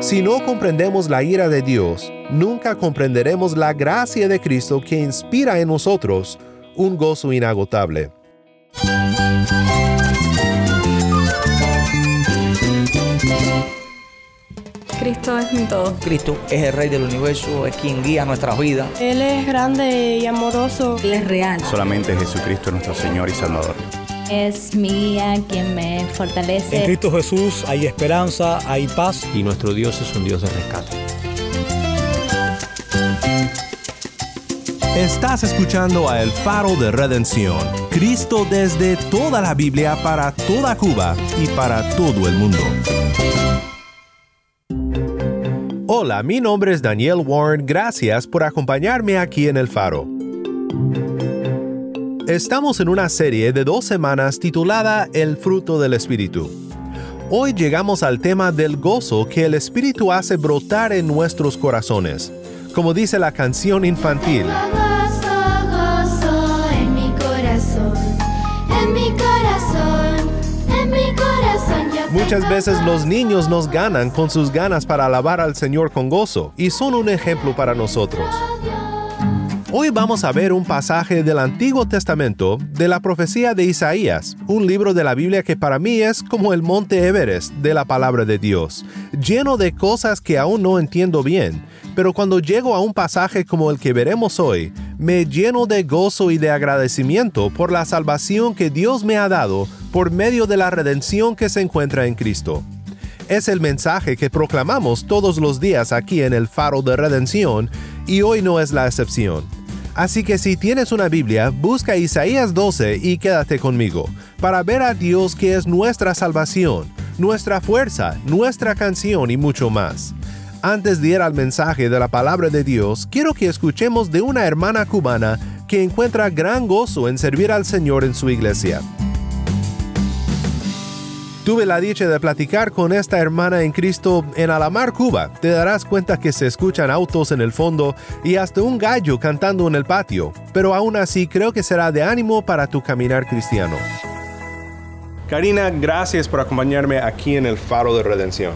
Si no comprendemos la ira de Dios, nunca comprenderemos la gracia de Cristo que inspira en nosotros un gozo inagotable. Cristo es mi todo. Cristo es el Rey del universo, es quien guía nuestras vidas. Él es grande y amoroso. Él es real. Solamente Jesucristo es nuestro Señor y Salvador. Es mía quien me fortalece. En Cristo Jesús hay esperanza, hay paz. Y nuestro Dios es un Dios de rescate. Estás escuchando a El Faro de Redención. Cristo desde toda la Biblia para toda Cuba y para todo el mundo. Hola, mi nombre es Daniel Warren. Gracias por acompañarme aquí en El Faro. Estamos en una serie de dos semanas titulada El fruto del Espíritu. Hoy llegamos al tema del gozo que el Espíritu hace brotar en nuestros corazones. Como dice la canción infantil, Muchas veces los niños nos ganan con sus ganas para alabar al Señor con gozo y son un ejemplo para nosotros. Hoy vamos a ver un pasaje del Antiguo Testamento de la profecía de Isaías, un libro de la Biblia que para mí es como el monte Everest de la palabra de Dios, lleno de cosas que aún no entiendo bien, pero cuando llego a un pasaje como el que veremos hoy, me lleno de gozo y de agradecimiento por la salvación que Dios me ha dado por medio de la redención que se encuentra en Cristo. Es el mensaje que proclamamos todos los días aquí en el Faro de Redención y hoy no es la excepción. Así que si tienes una Biblia, busca Isaías 12 y quédate conmigo, para ver a Dios que es nuestra salvación, nuestra fuerza, nuestra canción y mucho más. Antes de ir al mensaje de la palabra de Dios, quiero que escuchemos de una hermana cubana que encuentra gran gozo en servir al Señor en su iglesia. Tuve la dicha de platicar con esta hermana en Cristo en Alamar, Cuba. Te darás cuenta que se escuchan autos en el fondo y hasta un gallo cantando en el patio, pero aún así creo que será de ánimo para tu caminar cristiano. Karina, gracias por acompañarme aquí en el Faro de Redención.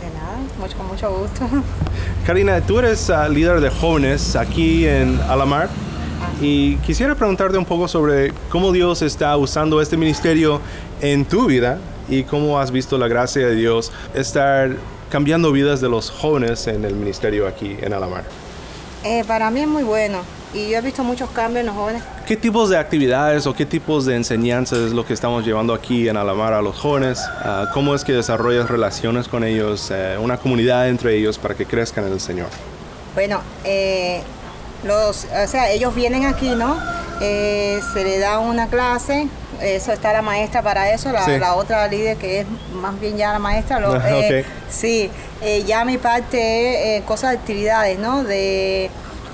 De nada, mucho, con mucho gusto. Karina, tú eres uh, líder de jóvenes aquí en Alamar y quisiera preguntarte un poco sobre cómo Dios está usando este ministerio en tu vida y cómo has visto la gracia de Dios estar cambiando vidas de los jóvenes en el ministerio aquí en Alamar. Eh, para mí es muy bueno y yo he visto muchos cambios en los jóvenes. ¿Qué tipos de actividades o qué tipos de enseñanzas es lo que estamos llevando aquí en Alamar a los jóvenes? Uh, ¿Cómo es que desarrollas relaciones con ellos, eh, una comunidad entre ellos para que crezcan en el Señor? Bueno, eh, los, o sea, ellos vienen aquí, ¿no? Eh, se le da una clase, eso está la maestra para eso, la, Sí. la otra líder que es más bien ya la maestra. Lo, Ah, eh. Sí, eh, ya mi parte es eh, cosas de actividades, ¿no? De,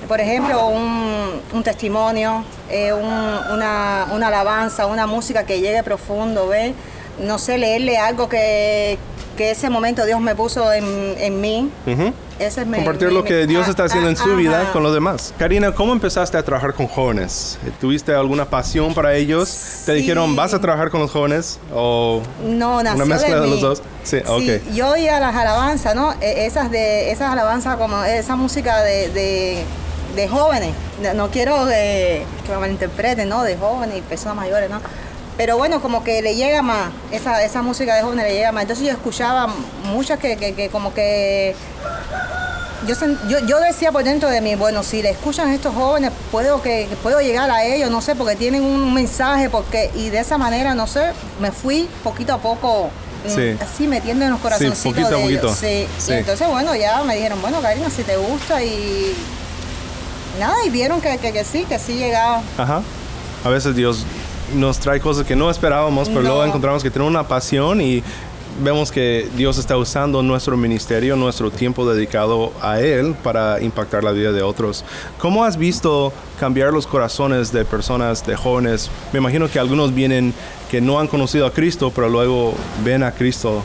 por ejemplo, un, un testimonio, eh, un- una, una alabanza, una música que llegue profundo, ¿ves? No sé, leerle algo que, que ese momento Dios me puso en, en mí. Ujú. Ese es mi- Compartir mi- lo que Dios ah, está haciendo ah, en su vida con los demás. Karina, ¿cómo empezaste a trabajar con jóvenes? ¿Tuviste alguna pasión para ellos? ¿Te Sí. dijeron, vas a trabajar con los jóvenes? ¿O No, nació una mezcla de, los dos? Sí, ok. yo oía las alabanzas, ¿no? E- Esas de esas alabanzas como esa música de, de, de jóvenes. No- No quiero eh, que me malinterpreten, ¿no? De jóvenes y personas mayores, ¿no? Pero bueno, como que le llega más, esa, esa música de jóvenes le llega más. Entonces yo escuchaba muchas que, que, que como que yo, yo, yo decía por dentro de mí, bueno, si le escuchan a estos jóvenes, puedo que puedo llegar a ellos, no sé, porque tienen un mensaje, porque y de esa manera, no sé, me fui poquito a poco mm, Sí. así metiendo en los corazoncitos poquito a de ellos. poquito. Sí. Sí. Y entonces, bueno, ya me dijeron, bueno, Karina, si te gusta y nada, y vieron que, que, que sí, que sí llegaba. Ajá. A veces Dios nos trae cosas que no esperábamos, pero No. luego encontramos que tenemos una pasión y vemos que Dios está usando nuestro ministerio, nuestro tiempo dedicado a Él para impactar la vida de otros. ¿Cómo has visto cambiar los corazones de personas, de jóvenes? Me imagino que algunos vienen que no han conocido a Cristo, pero luego ven a Cristo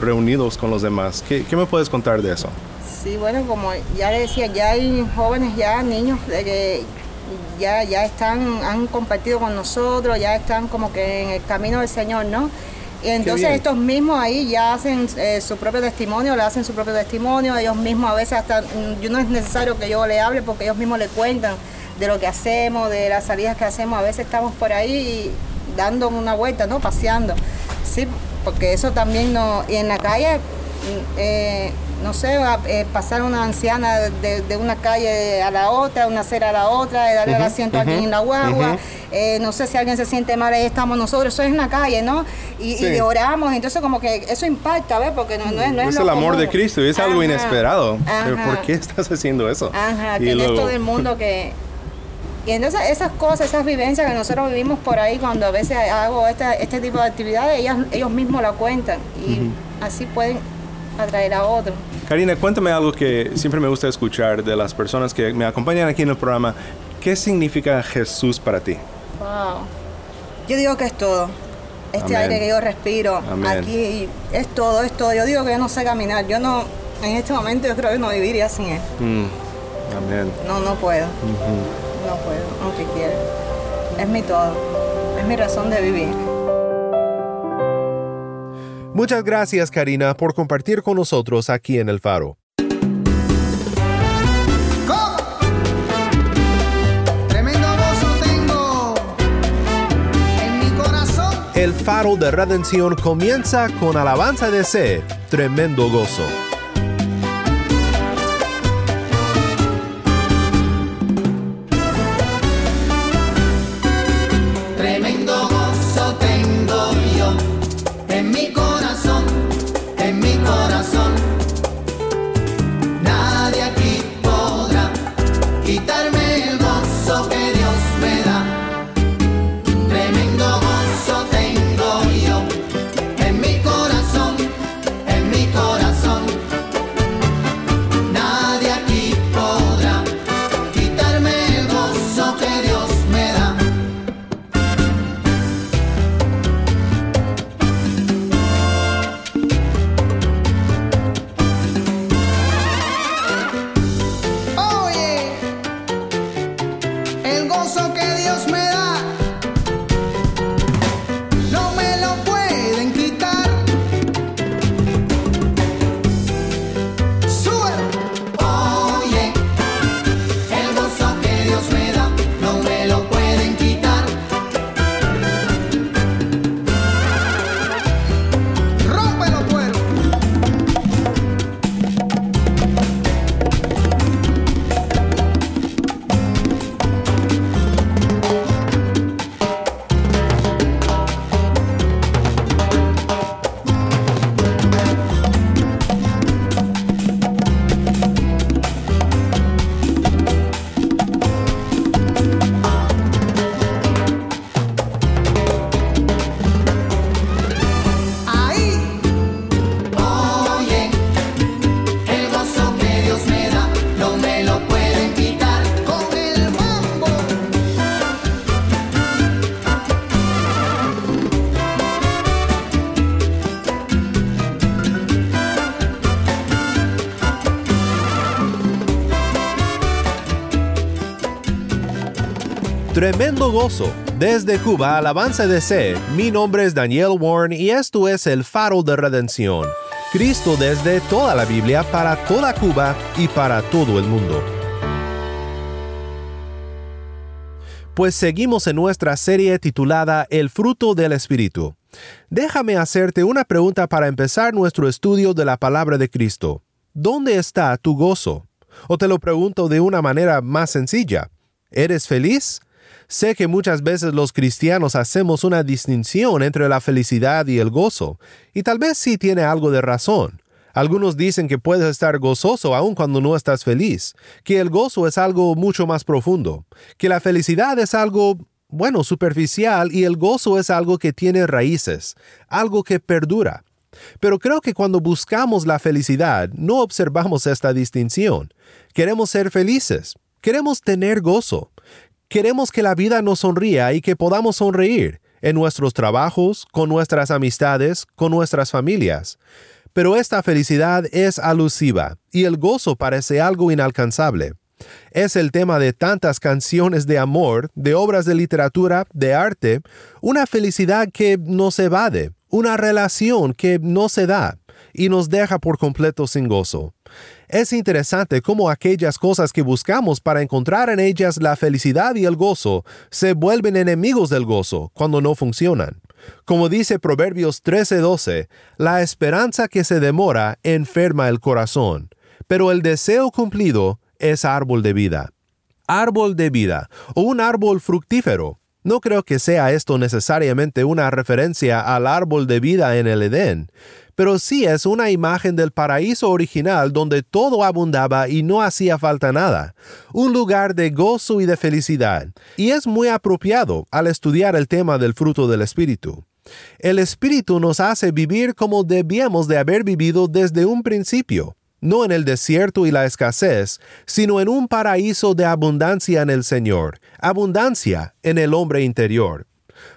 reunidos con los demás. ¿Qué, qué me puedes contar de eso? Sí, bueno, como ya le decía, ya hay jóvenes, ya niños de que ya, ya están, han compartido con nosotros, ya están como que en el camino del Señor, ¿no? Y entonces estos mismos ahí ya hacen eh, su propio testimonio, le hacen su propio testimonio, ellos mismos a veces hasta, yo no es necesario que yo le hable porque ellos mismos le cuentan de lo que hacemos, de las salidas que hacemos, a veces estamos por ahí dando una vuelta, ¿no? Paseando, sí, porque eso también no, y en la calle, mm, eh, no sé, eh, pasar una anciana de, de una calle a la otra, una acera a la otra, darle el asiento a alguien en la guagua, eh, no sé si alguien se siente mal, ahí estamos nosotros, eso es en la calle, ¿no? Y, Sí. y oramos, entonces como que eso impacta, ¿ves? Porque no, no es, no es Es lo el amor común. de Cristo y es algo inesperado. Pero ajá. ¿Por qué estás haciendo eso? Ajá, Y que no es luego- todo el mundo que... Y entonces esas cosas, esas vivencias que nosotros vivimos por ahí cuando a veces hago esta, este tipo de actividades, ellas, ellos mismos la cuentan y así pueden atraer a otros. Karina, cuéntame algo que siempre me gusta escuchar de las personas que me acompañan aquí en el programa. ¿Qué significa Jesús para ti? Wow. Yo digo que es todo. Este Amén. aire que yo respiro Amén. aquí es todo, es todo. Yo digo que yo no sé caminar. Yo no, en este momento yo creo que no viviría sin él. Mm, Amén. No, no puedo. No puedo, aunque quiera. Es mi todo. Es mi razón de vivir. Muchas gracias, Karina, por compartir con nosotros aquí en El Faro. Tremendo gozo tengo en mi corazón. El Faro de Redención comienza con alabanza de sed, tremendo gozo. Tremendo gozo. Desde Cuba, alabanza sed. Mi nombre es Daniel Warren y esto es el Faro de Redención. Cristo desde toda la Biblia para toda Cuba y para todo el mundo. Pues seguimos en nuestra serie titulada El fruto del Espíritu. Déjame hacerte una pregunta para empezar nuestro estudio de la palabra de Cristo. ¿Dónde está tu gozo? O te lo pregunto de una manera más sencilla. ¿Eres feliz? Sé que muchas veces los cristianos hacemos una distinción entre la felicidad y el gozo, y tal vez sí tiene algo de razón. Algunos dicen que puedes estar gozoso aun cuando no estás feliz, que el gozo es algo mucho más profundo, que la felicidad es algo, bueno, superficial y el gozo es algo que tiene raíces, algo que perdura. Pero creo que cuando buscamos la felicidad no observamos esta distinción. Queremos ser felices, queremos tener gozo, queremos que la vida nos sonría y que podamos sonreír en nuestros trabajos, con nuestras amistades, con nuestras familias. Pero esta felicidad es alusiva y el gozo parece algo inalcanzable. Es el tema de tantas canciones de amor, de obras de literatura, de arte, una felicidad que nos evade, una relación que no se da y nos deja por completo sin gozo. Es interesante cómo aquellas cosas que buscamos para encontrar en ellas la felicidad y el gozo se vuelven enemigos del gozo cuando no funcionan. Como dice Proverbios 13:12, la esperanza que se demora enferma el corazón, pero el deseo cumplido es árbol de vida. Árbol de vida o un árbol fructífero. No creo que sea esto necesariamente una referencia al árbol de vida en el Edén, pero sí es una imagen del paraíso original donde todo abundaba y no hacía falta nada, un lugar de gozo y de felicidad, y es muy apropiado al estudiar el tema del fruto del Espíritu. El Espíritu nos hace vivir como debíamos de haber vivido desde un principio, no en el desierto y la escasez, sino en un paraíso de abundancia en el Señor, abundancia en el hombre interior.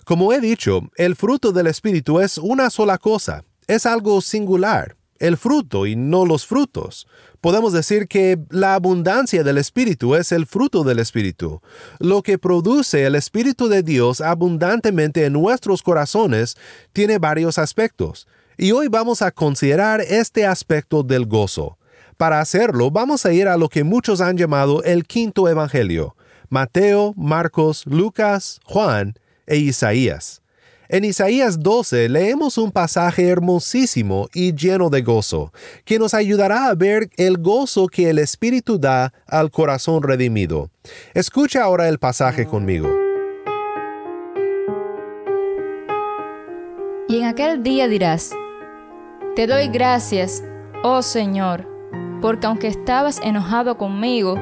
Como he dicho, el fruto del Espíritu es una sola cosa, es algo singular, el fruto y no los frutos. Podemos decir que la abundancia del Espíritu es el fruto del Espíritu. Lo que produce el Espíritu de Dios abundantemente en nuestros corazones tiene varios aspectos. Y hoy vamos a considerar este aspecto del gozo. Para hacerlo, vamos a ir a lo que muchos han llamado el quinto Evangelio, Mateo, Marcos, Lucas, Juan e Isaías. En Isaías 12 leemos un pasaje hermosísimo y lleno de gozo, que nos ayudará a ver el gozo que el Espíritu da al corazón redimido. Escucha ahora el pasaje conmigo. Y en aquel día dirás, Te doy gracias, oh Señor, porque aunque estabas enojado conmigo,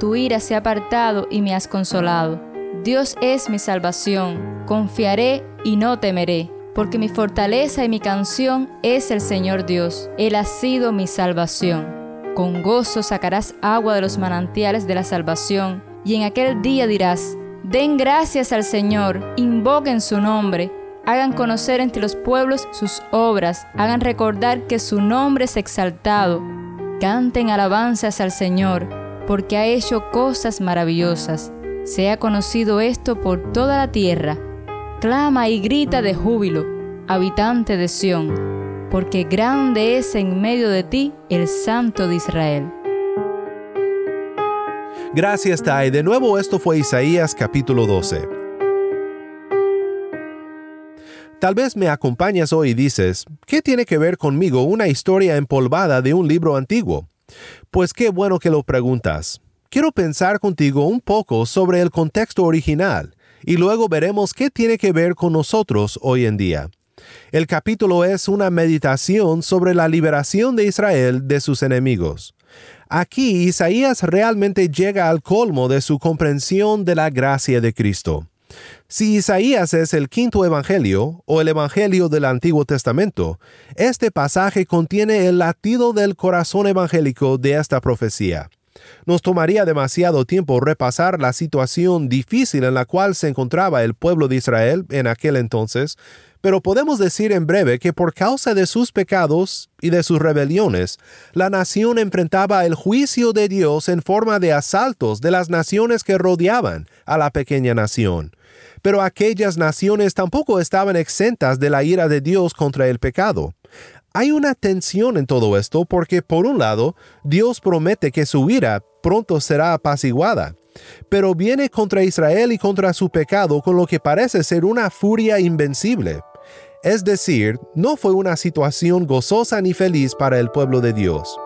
tu ira se ha apartado y me has consolado. Dios es mi salvación, confiaré y no temeré, porque mi fortaleza y mi canción es el Señor Dios. Él ha sido mi salvación. Con gozo sacarás agua de los manantiales de la salvación, y en aquel día dirás, Den gracias al Señor, invoquen su nombre, hagan conocer entre los pueblos sus obras, hagan recordar que su nombre es exaltado, canten alabanzas al Señor, porque ha hecho cosas maravillosas. Sea conocido esto por toda la tierra clama y grita de júbilo, habitante de Sión, porque grande es en medio de ti el Santo de Israel. Gracias, Tai. De nuevo, esto fue Isaías capítulo 12. Tal vez me acompañas hoy y dices, ¿qué tiene que ver conmigo una historia empolvada de un libro antiguo? Pues qué bueno que lo preguntas. Quiero pensar contigo un poco sobre el contexto original y luego veremos qué tiene que ver con nosotros hoy en día. El capítulo es una meditación sobre la liberación de Israel de sus enemigos. Aquí Isaías realmente llega al colmo de su comprensión de la gracia de Cristo. Si Isaías es el quinto evangelio o el evangelio del Antiguo Testamento, este pasaje contiene el latido del corazón evangélico de esta profecía. Nos tomaría demasiado tiempo repasar la situación difícil en la cual se encontraba el pueblo de Israel en aquel entonces, pero podemos decir en breve que por causa de sus pecados y de sus rebeliones, la nación enfrentaba el juicio de Dios en forma de asaltos de las naciones que rodeaban a la pequeña nación. Pero aquellas naciones tampoco estaban exentas de la ira de Dios contra el pecado. Hay una tensión en todo esto porque, por un lado, Dios promete que su ira pronto será apaciguada, pero viene contra Israel y contra su pecado con lo que parece ser una furia invencible. Es decir, no fue una situación gozosa ni feliz para el pueblo de Dios.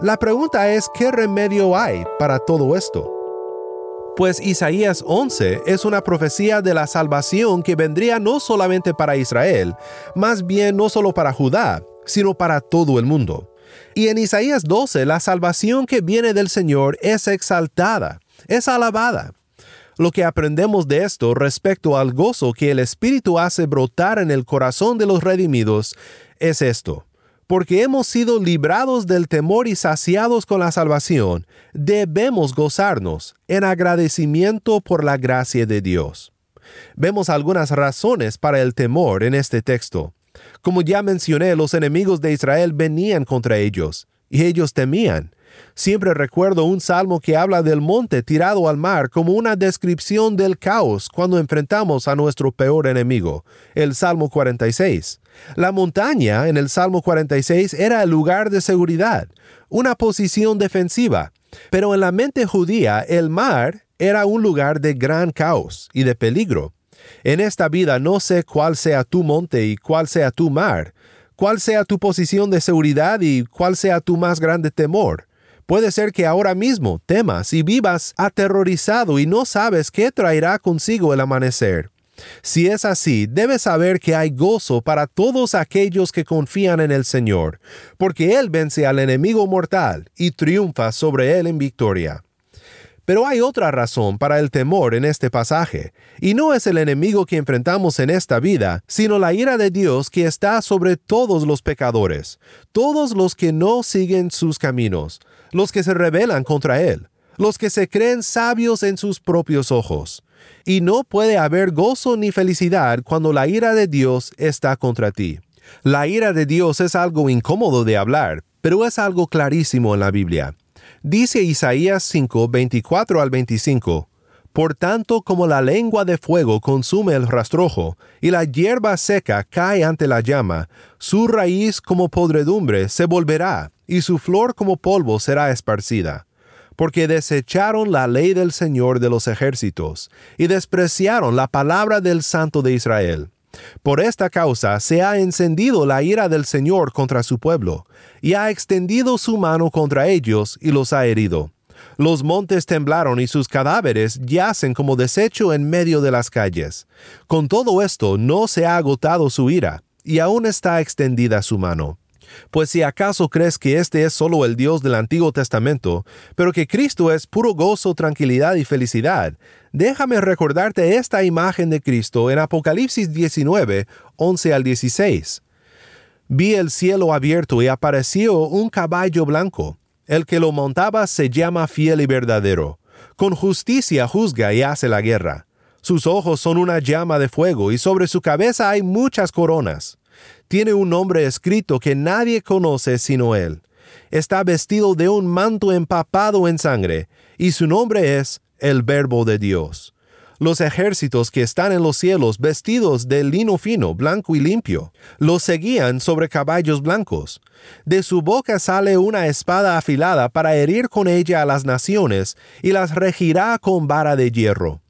La pregunta es, ¿qué remedio hay para todo esto? Pues Isaías 11 es una profecía de la salvación que vendría no solamente para Israel, más bien no solo para Judá, sino para todo el mundo. Y en Isaías 12 la salvación que viene del Señor es exaltada, es alabada. Lo que aprendemos de esto respecto al gozo que el Espíritu hace brotar en el corazón de los redimidos es esto porque hemos sido librados del temor y saciados con la salvación, debemos gozarnos en agradecimiento por la gracia de Dios. Vemos algunas razones para el temor en este texto. Como ya mencioné, los enemigos de Israel venían contra ellos, y ellos temían. Siempre recuerdo un salmo que habla del monte tirado al mar como una descripción del caos cuando enfrentamos a nuestro peor enemigo, el Salmo 46. La montaña en el Salmo 46 era el lugar de seguridad, una posición defensiva, pero en la mente judía el mar era un lugar de gran caos y de peligro. En esta vida no sé cuál sea tu monte y cuál sea tu mar, cuál sea tu posición de seguridad y cuál sea tu más grande temor. Puede ser que ahora mismo temas y vivas aterrorizado y no sabes qué traerá consigo el amanecer. Si es así, debes saber que hay gozo para todos aquellos que confían en el Señor, porque Él vence al enemigo mortal y triunfa sobre él en victoria. Pero hay otra razón para el temor en este pasaje, y no es el enemigo que enfrentamos en esta vida, sino la ira de Dios que está sobre todos los pecadores, todos los que no siguen sus caminos, los que se rebelan contra Él, los que se creen sabios en sus propios ojos. Y no puede haber gozo ni felicidad cuando la ira de Dios está contra ti. La ira de Dios es algo incómodo de hablar, pero es algo clarísimo en la Biblia. Dice Isaías 5, 24 al 25, Por tanto como la lengua de fuego consume el rastrojo, y la hierba seca cae ante la llama, su raíz como podredumbre se volverá, y su flor como polvo será esparcida porque desecharon la ley del Señor de los ejércitos, y despreciaron la palabra del Santo de Israel. Por esta causa se ha encendido la ira del Señor contra su pueblo, y ha extendido su mano contra ellos y los ha herido. Los montes temblaron y sus cadáveres yacen como desecho en medio de las calles. Con todo esto no se ha agotado su ira, y aún está extendida su mano. Pues si acaso crees que este es solo el Dios del Antiguo Testamento, pero que Cristo es puro gozo, tranquilidad y felicidad, déjame recordarte esta imagen de Cristo en Apocalipsis 19, 11 al 16. Vi el cielo abierto y apareció un caballo blanco. El que lo montaba se llama fiel y verdadero. Con justicia juzga y hace la guerra. Sus ojos son una llama de fuego y sobre su cabeza hay muchas coronas tiene un nombre escrito que nadie conoce sino él. Está vestido de un manto empapado en sangre, y su nombre es el Verbo de Dios. Los ejércitos que están en los cielos vestidos de lino fino, blanco y limpio, los seguían sobre caballos blancos. De su boca sale una espada afilada para herir con ella a las naciones, y las regirá con vara de hierro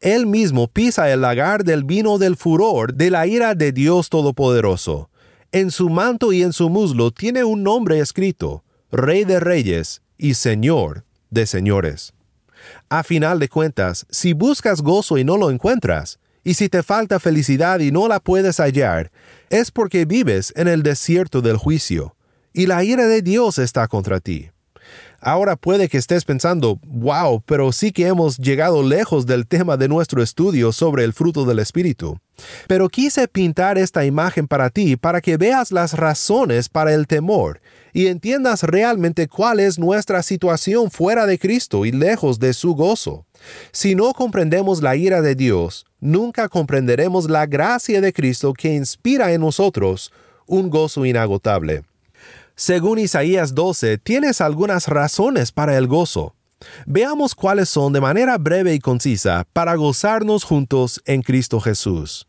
él mismo pisa el lagar del vino del furor de la ira de Dios Todopoderoso. En su manto y en su muslo tiene un nombre escrito, Rey de Reyes y Señor de Señores. A final de cuentas, si buscas gozo y no lo encuentras, y si te falta felicidad y no la puedes hallar, es porque vives en el desierto del juicio, y la ira de Dios está contra ti. Ahora puede que estés pensando, wow, pero sí que hemos llegado lejos del tema de nuestro estudio sobre el fruto del Espíritu. Pero quise pintar esta imagen para ti para que veas las razones para el temor y entiendas realmente cuál es nuestra situación fuera de Cristo y lejos de su gozo. Si no comprendemos la ira de Dios, nunca comprenderemos la gracia de Cristo que inspira en nosotros un gozo inagotable. Según Isaías 12, tienes algunas razones para el gozo. Veamos cuáles son de manera breve y concisa para gozarnos juntos en Cristo Jesús.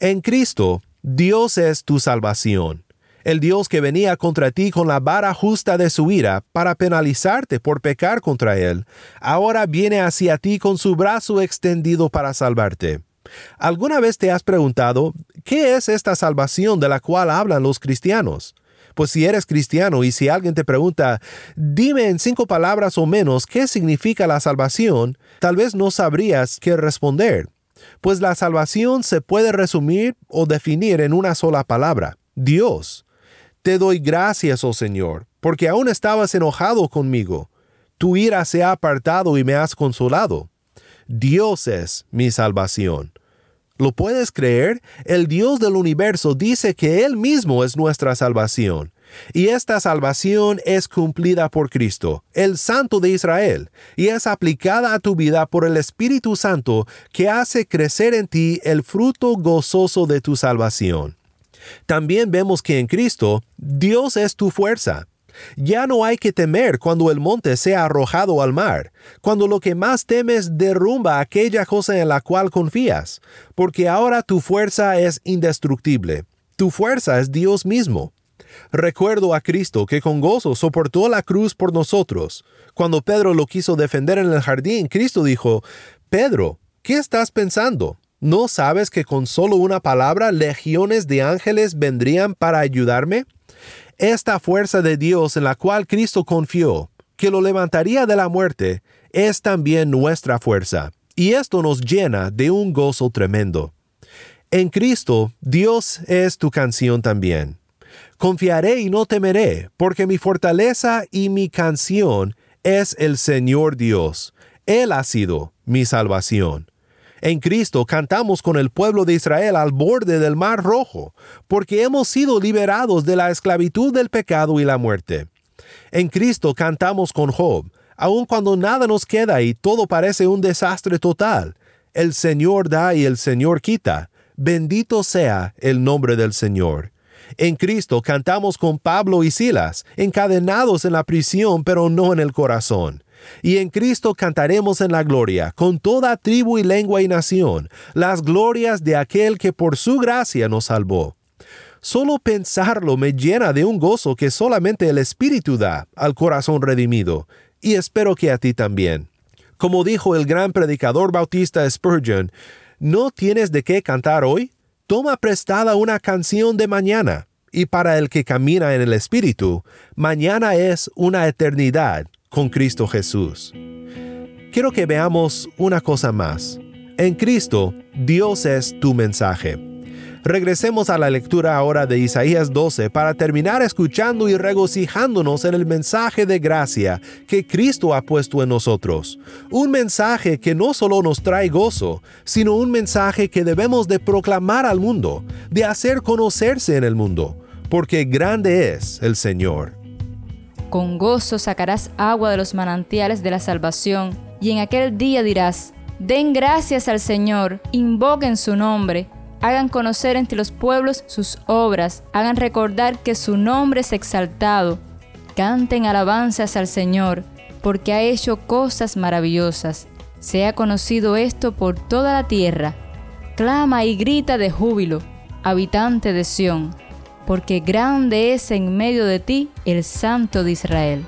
En Cristo, Dios es tu salvación. El Dios que venía contra ti con la vara justa de su ira para penalizarte por pecar contra Él, ahora viene hacia ti con su brazo extendido para salvarte. ¿Alguna vez te has preguntado, ¿qué es esta salvación de la cual hablan los cristianos? Pues si eres cristiano y si alguien te pregunta, dime en cinco palabras o menos qué significa la salvación, tal vez no sabrías qué responder. Pues la salvación se puede resumir o definir en una sola palabra, Dios. Te doy gracias, oh Señor, porque aún estabas enojado conmigo. Tu ira se ha apartado y me has consolado. Dios es mi salvación. ¿Lo puedes creer? El Dios del universo dice que Él mismo es nuestra salvación. Y esta salvación es cumplida por Cristo, el Santo de Israel, y es aplicada a tu vida por el Espíritu Santo que hace crecer en ti el fruto gozoso de tu salvación. También vemos que en Cristo Dios es tu fuerza. Ya no hay que temer cuando el monte sea arrojado al mar, cuando lo que más temes derrumba aquella cosa en la cual confías, porque ahora tu fuerza es indestructible. Tu fuerza es Dios mismo. Recuerdo a Cristo que con gozo soportó la cruz por nosotros. Cuando Pedro lo quiso defender en el jardín, Cristo dijo, Pedro, ¿qué estás pensando? ¿No sabes que con solo una palabra legiones de ángeles vendrían para ayudarme? Esta fuerza de Dios en la cual Cristo confió, que lo levantaría de la muerte, es también nuestra fuerza, y esto nos llena de un gozo tremendo. En Cristo, Dios es tu canción también. Confiaré y no temeré, porque mi fortaleza y mi canción es el Señor Dios. Él ha sido mi salvación. En Cristo cantamos con el pueblo de Israel al borde del Mar Rojo, porque hemos sido liberados de la esclavitud del pecado y la muerte. En Cristo cantamos con Job, aun cuando nada nos queda y todo parece un desastre total. El Señor da y el Señor quita. Bendito sea el nombre del Señor. En Cristo cantamos con Pablo y Silas, encadenados en la prisión, pero no en el corazón. Y en Cristo cantaremos en la gloria, con toda tribu y lengua y nación, las glorias de aquel que por su gracia nos salvó. Solo pensarlo me llena de un gozo que solamente el Espíritu da al corazón redimido, y espero que a ti también. Como dijo el gran predicador bautista Spurgeon, ¿no tienes de qué cantar hoy? Toma prestada una canción de mañana, y para el que camina en el Espíritu, mañana es una eternidad con Cristo Jesús. Quiero que veamos una cosa más. En Cristo, Dios es tu mensaje. Regresemos a la lectura ahora de Isaías 12 para terminar escuchando y regocijándonos en el mensaje de gracia que Cristo ha puesto en nosotros. Un mensaje que no solo nos trae gozo, sino un mensaje que debemos de proclamar al mundo, de hacer conocerse en el mundo, porque grande es el Señor. Con gozo sacarás agua de los manantiales de la salvación, y en aquel día dirás, Den gracias al Señor, invoquen su nombre, hagan conocer entre los pueblos sus obras, hagan recordar que su nombre es exaltado, canten alabanzas al Señor, porque ha hecho cosas maravillosas. Sea conocido esto por toda la tierra. Clama y grita de júbilo, habitante de Sión porque grande es en medio de ti el Santo de Israel.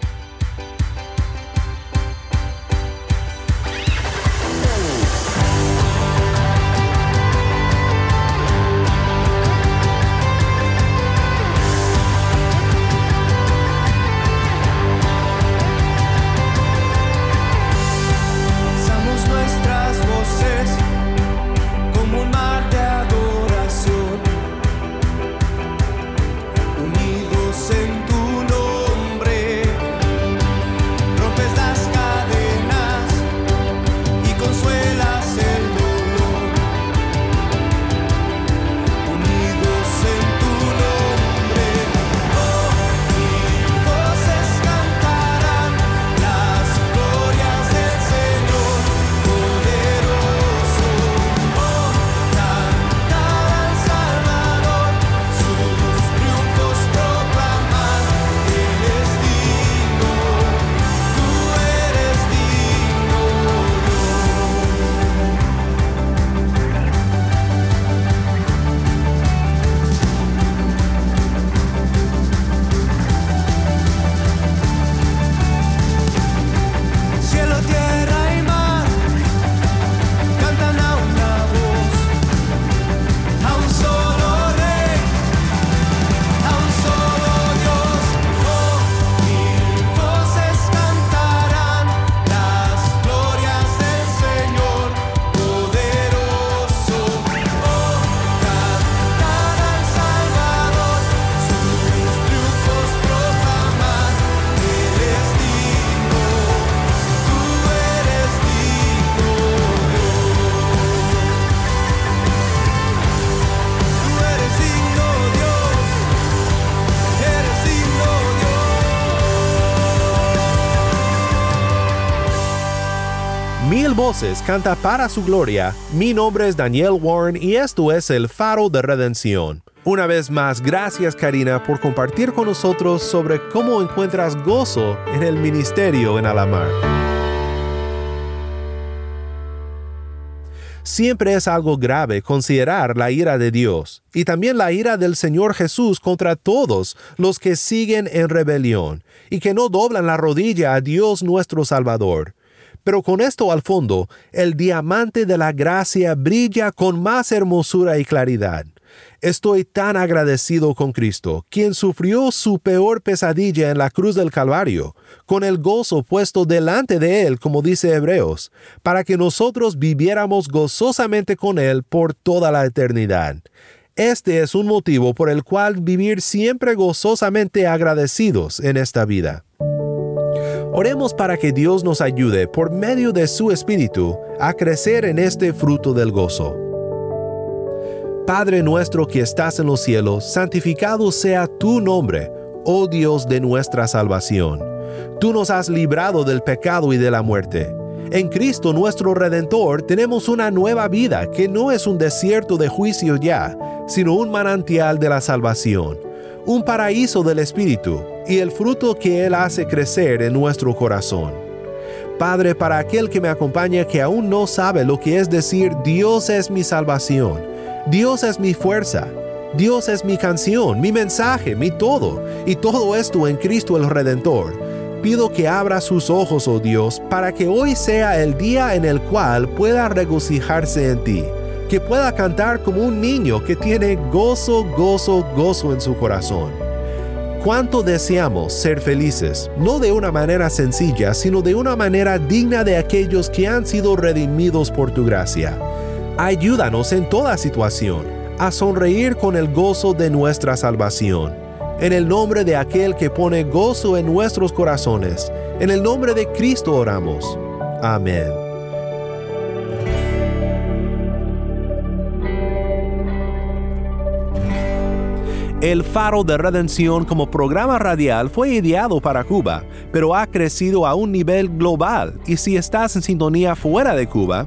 Voces canta para su gloria. Mi nombre es Daniel Warren y esto es el faro de redención. Una vez más, gracias Karina por compartir con nosotros sobre cómo encuentras gozo en el ministerio en Alamar. Siempre es algo grave considerar la ira de Dios y también la ira del Señor Jesús contra todos los que siguen en rebelión y que no doblan la rodilla a Dios nuestro Salvador. Pero con esto al fondo, el diamante de la gracia brilla con más hermosura y claridad. Estoy tan agradecido con Cristo, quien sufrió su peor pesadilla en la cruz del Calvario, con el gozo puesto delante de Él, como dice Hebreos, para que nosotros viviéramos gozosamente con Él por toda la eternidad. Este es un motivo por el cual vivir siempre gozosamente agradecidos en esta vida. Oremos para que Dios nos ayude por medio de su Espíritu a crecer en este fruto del gozo. Padre nuestro que estás en los cielos, santificado sea tu nombre, oh Dios de nuestra salvación. Tú nos has librado del pecado y de la muerte. En Cristo nuestro Redentor tenemos una nueva vida que no es un desierto de juicio ya, sino un manantial de la salvación, un paraíso del Espíritu y el fruto que Él hace crecer en nuestro corazón. Padre, para aquel que me acompaña que aún no sabe lo que es decir Dios es mi salvación, Dios es mi fuerza. Dios es mi canción, mi mensaje, mi todo, y todo esto en Cristo el Redentor. Pido que abra sus ojos, oh Dios, para que hoy sea el día en el cual pueda regocijarse en ti, que pueda cantar como un niño que tiene gozo, gozo, gozo en su corazón. Cuánto deseamos ser felices, no de una manera sencilla, sino de una manera digna de aquellos que han sido redimidos por tu gracia. Ayúdanos en toda situación a sonreír con el gozo de nuestra salvación. En el nombre de aquel que pone gozo en nuestros corazones, en el nombre de Cristo oramos. Amén. El Faro de Redención como programa radial fue ideado para Cuba, pero ha crecido a un nivel global. Y si estás en sintonía fuera de Cuba,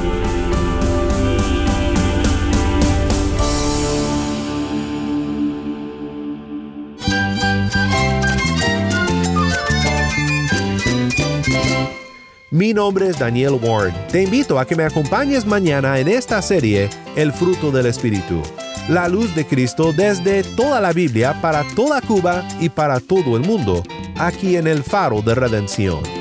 Mi nombre es Daniel Warren. Te invito a que me acompañes mañana en esta serie El fruto del Espíritu. La luz de Cristo desde toda la Biblia para toda Cuba y para todo el mundo, aquí en el faro de redención.